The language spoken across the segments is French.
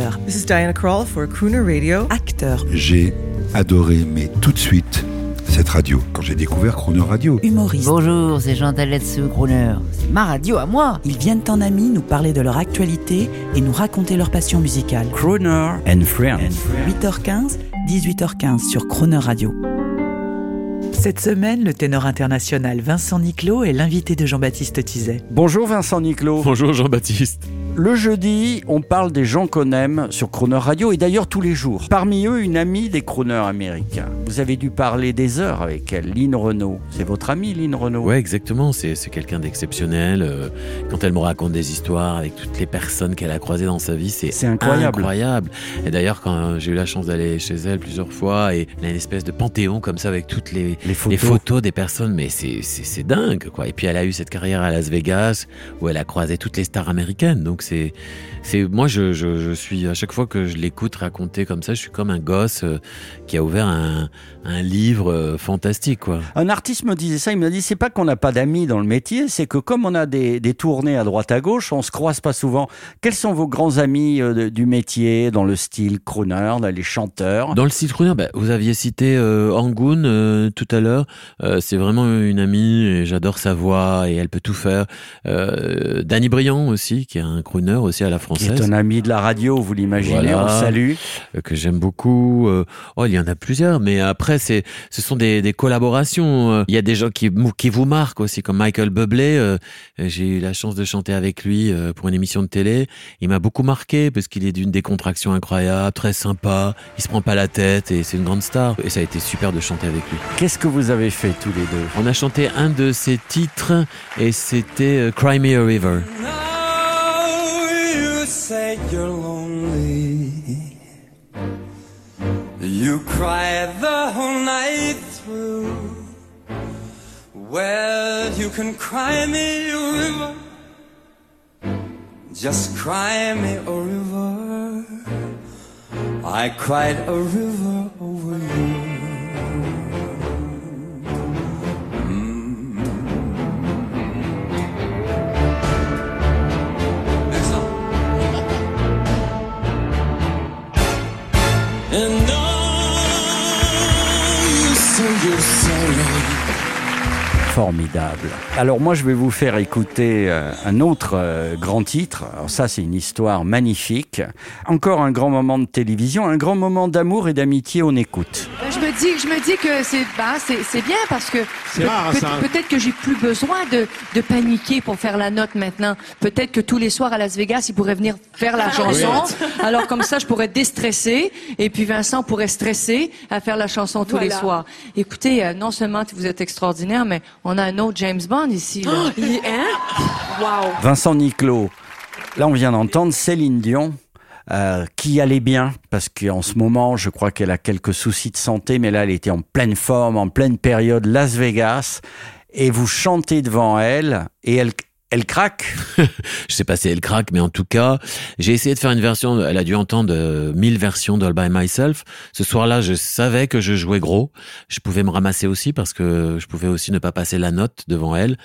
chanteur. This is Diana Krall for Crooner Radio. Acteur. J'ai adoré, mais tout de suite, cette radio, quand j'ai découvert Crooner Radio. Humoriste. Bonjour, c'est Jean Taletsu, Crooner. C'est ma radio à moi. Ils viennent en amis nous parler de leur actualité et nous raconter leur passion musicale. Crooner and Friends. 8h15, 18h15 sur Croner Radio. Cette semaine, le ténor international Vincent Niclot est l'invité de Jean-Baptiste Tizet. Bonjour Vincent Niclot. Bonjour Jean-Baptiste. Le jeudi, on parle des gens qu'on aime sur Crooner Radio et d'ailleurs tous les jours. Parmi eux, une amie des crooners américains. Vous avez dû parler des heures avec elle, Lynn Renault. C'est votre amie, Lynn Renault Ouais, exactement. C'est quelqu'un d'exceptionnel. Euh, Quand elle me raconte des histoires avec toutes les personnes qu'elle a croisées dans sa vie, c'est incroyable. incroyable. Et d'ailleurs, quand j'ai eu la chance d'aller chez elle plusieurs fois, et elle a une espèce de panthéon comme ça avec toutes les, Les photos. les photos des personnes, mais c'est dingue, quoi. Et puis elle a eu cette carrière à Las Vegas où elle a croisé toutes les stars américaines. Donc c'est, c'est, moi je, je, je suis à chaque fois que je l'écoute raconter comme ça, je suis comme un gosse euh, qui a ouvert un, un livre euh, fantastique, quoi. Un artiste me disait ça, il m'a dit c'est pas qu'on n'a pas d'amis dans le métier, c'est que comme on a des, des tournées à droite à gauche, on se croise pas souvent. Quels sont vos grands amis euh, de- du métier dans le style crooner, là, les chanteurs? Dans le style crooner, bah, vous aviez cité Angoon euh, tout à l'heure. C'est vraiment une amie et j'adore sa voix et elle peut tout faire. Danny Briand aussi, qui est un crooner aussi à la Qui française. est un ami de la radio, vous l'imaginez, Voilà. on le salue. euh, que j'aime beaucoup. Euh, oh, il y en a plusieurs, mais après, c'est, ce sont des, des collaborations. Euh, Il y a des gens qui, qui vous marquent aussi, comme Michael Bublé. J'ai eu la chance de chanter avec lui pour une émission de télé. Il m'a beaucoup marqué parce qu'il est d'une décontraction incroyable, très sympa. Il se prend pas la tête et c'est une grande star. Et ça a été super de chanter avec lui. Qu'est-ce que vous avez fait tous les deux? On a chanté un de ses titres et c'était Cry Me a River. You're lonely. You cry the whole night through. Well, you can cry me a river. Just cry me a river. I cried a river over you. And now you say you're sorry. Formidable. Alors moi je vais vous faire écouter euh, un autre euh, grand titre. Alors ça c'est une histoire magnifique. Encore un grand moment de télévision, un grand moment d'amour et d'amitié. On écoute. Ben, Je me dis, je me dis que c'est ben, c'est c'est bien parce que peut- rare, peut- ça. peut-être que j'ai plus besoin de, de paniquer pour faire la note maintenant. Peut-être que tous les soirs à Las Vegas, il pourrait venir faire la chanson. Alors comme ça, je pourrais déstresser et puis Vincent pourrait stresser à faire la chanson tous les soirs. Écoutez, euh, non seulement vous êtes extraordinaire, mais on a un autre James Bond ici. là. Il est, hein? Wow. Vincent Niclot. Là on vient d'entendre Céline Dion. euh, qui allait bien parce qu'en ce moment, je crois qu'elle a quelques soucis de santé, mais là, elle était en pleine forme, en pleine période Las Vegas, et vous chantez devant elle, et elle, elle craque. Je sais pas si elle craque, mais en tout cas, j'ai essayé de faire une version. Elle a dû entendre euh, 1000 versions d'All by Myself. Ce soir-là, je savais que je jouais gros. Je pouvais me ramasser aussi parce que je pouvais aussi ne pas passer la note devant elle.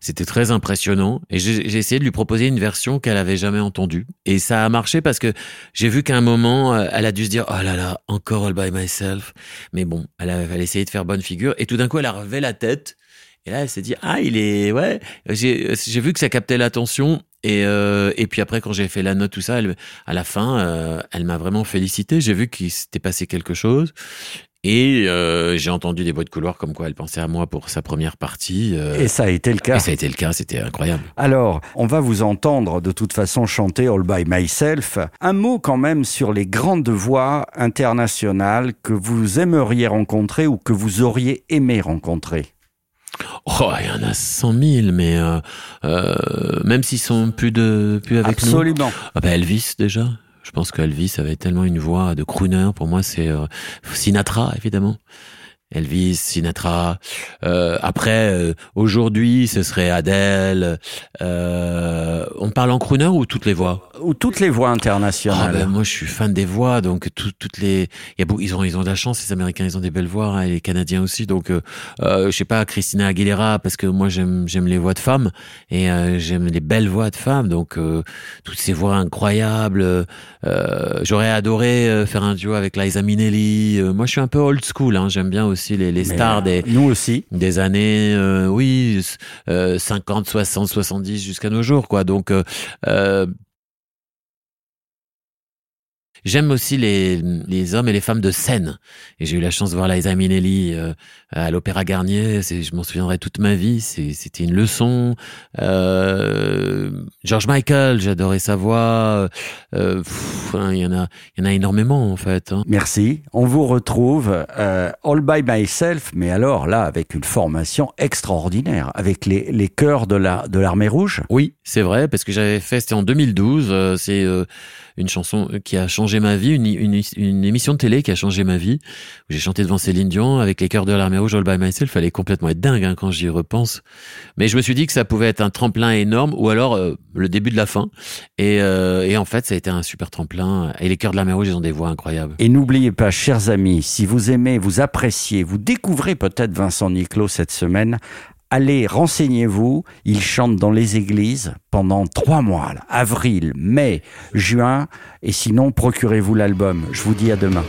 C'était très impressionnant. Et j'ai essayé de lui proposer une version qu'elle avait jamais entendue. Et ça a marché parce que j'ai vu qu'à un moment, euh, elle a dû se dire, oh là là, encore All by Myself. Mais bon, elle a, elle a essayé de faire bonne figure. Et tout d'un coup, elle a relevé la tête. Et là, elle s'est dit, ah, il est, ouais. J'ai vu que ça captait l'attention. Et, euh, et puis après, quand j'ai fait la note, tout ça, elle, à la fin, euh, elle m'a vraiment félicité. J'ai vu qu'il s'était passé quelque chose. Et euh, j'ai entendu des bruits de couloir comme quoi elle pensait à moi pour sa première partie. euh, Et ça a été le cas. et ça a été le cas, c'était incroyable. Alors, on va vous entendre de toute façon chanter All by Myself. Un mot quand même sur les grandes voix internationales que vous aimeriez rencontrer ou que vous auriez aimé rencontrer. Oh, il y en a 100 000, mais euh, euh, même s'ils sont plus de plus avec nous. Absolument. Ah bah Elvis déjà. Je pense qu'Elvis avait tellement une voix de crooner. Pour moi, c'est euh, Sinatra évidemment. Elvis, Sinatra. Euh, après, euh, aujourd'hui, ce serait Adele. Euh, on parle en crooner ou toutes les voix? Ou toutes les voix internationales. Ah, ben, moi, je suis fan des voix, donc tout- toutes les. Il y a beau- ils ont ils ont de la chance. Les Américains, ils ont des belles voix, hein, et les Canadiens aussi. Donc, euh, euh, je sais pas, Christina Aguilera, parce que moi, j'aime j'aime les voix de femmes et euh, j'aime les belles voix de femmes. Donc, euh, toutes ces voix incroyables. Euh, J'aurais adoré euh, faire un duo avec Liza Minnelli. Euh, moi, je suis un peu old school. Hein, j'aime bien aussi les, les stars des Nous aussi. des années, euh, oui, euh, 50, 60, 70 jusqu'à nos jours, quoi. Donc, euh, euh, J'aime aussi les, les hommes et les femmes de scène. Et j'ai eu la chance de voir Liza Minnelli euh, à l'Opéra Garnier. C'est- Je m'en souviendrai toute ma vie. C'est- C'était une leçon. Euh, George Michael, j'adorais sa voix. Euh, hein, Il y en a, il y en a énormément en fait. hein. Merci. On vous retrouve euh, All by Myself, mais alors là, avec une formation extraordinaire, avec les, les chœurs de la de l'armée rouge. Oui, c'est vrai, parce que j'avais fait, c'était en 2012, euh, c'est euh, une chanson qui a changé ma vie, une, une, une émission de télé qui a changé ma vie, j'ai chanté devant Céline Dion avec les chœurs de l'armée rouge All by Myself, fallait complètement être dingue hein, quand j'y repense. Mais je me suis dit que ça pouvait être un tremplin énorme, ou alors euh, le début de la fin, et, euh, et en fait ça a été un super tremplin, et les chœurs de l'armée rouge, ils ont des voix incroyables. Et n'oubliez pas, chers amis, si vous aimez, vous appréciez, vous découvrez peut-être Vincent Niclot cette semaine, allez, renseignez-vous. Il chante dans les églises pendant trois mois, avril, mai, juin. Et sinon, procurez-vous l'album. Je vous dis à demain.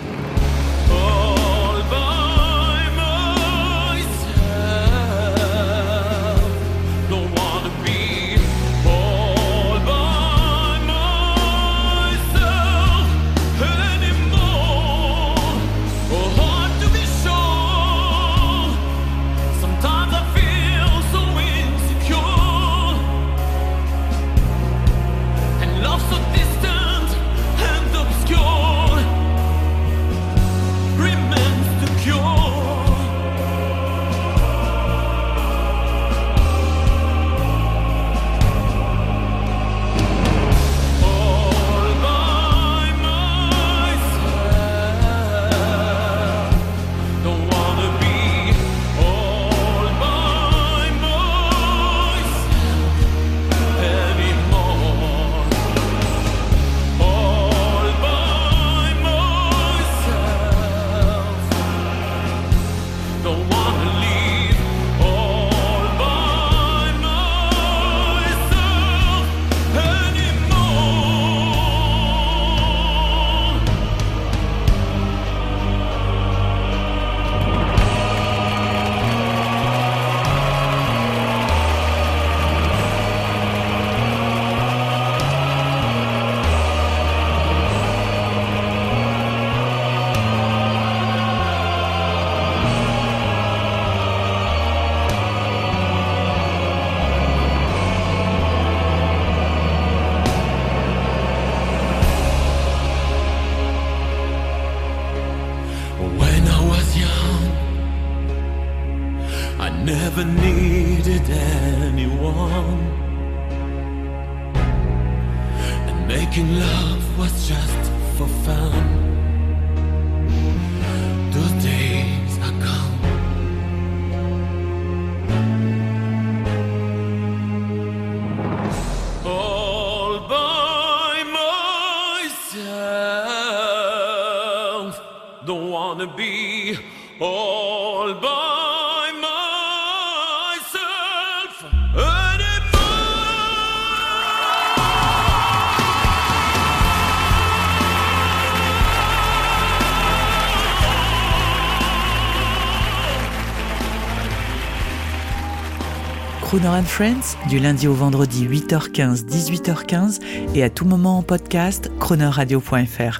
Making love was just for fun. Those days are gone. All by myself. Don't wanna be all by Crooner Friends, du lundi au vendredi 8h15, 18h15 et à tout moment en podcast, croonerradio.fr.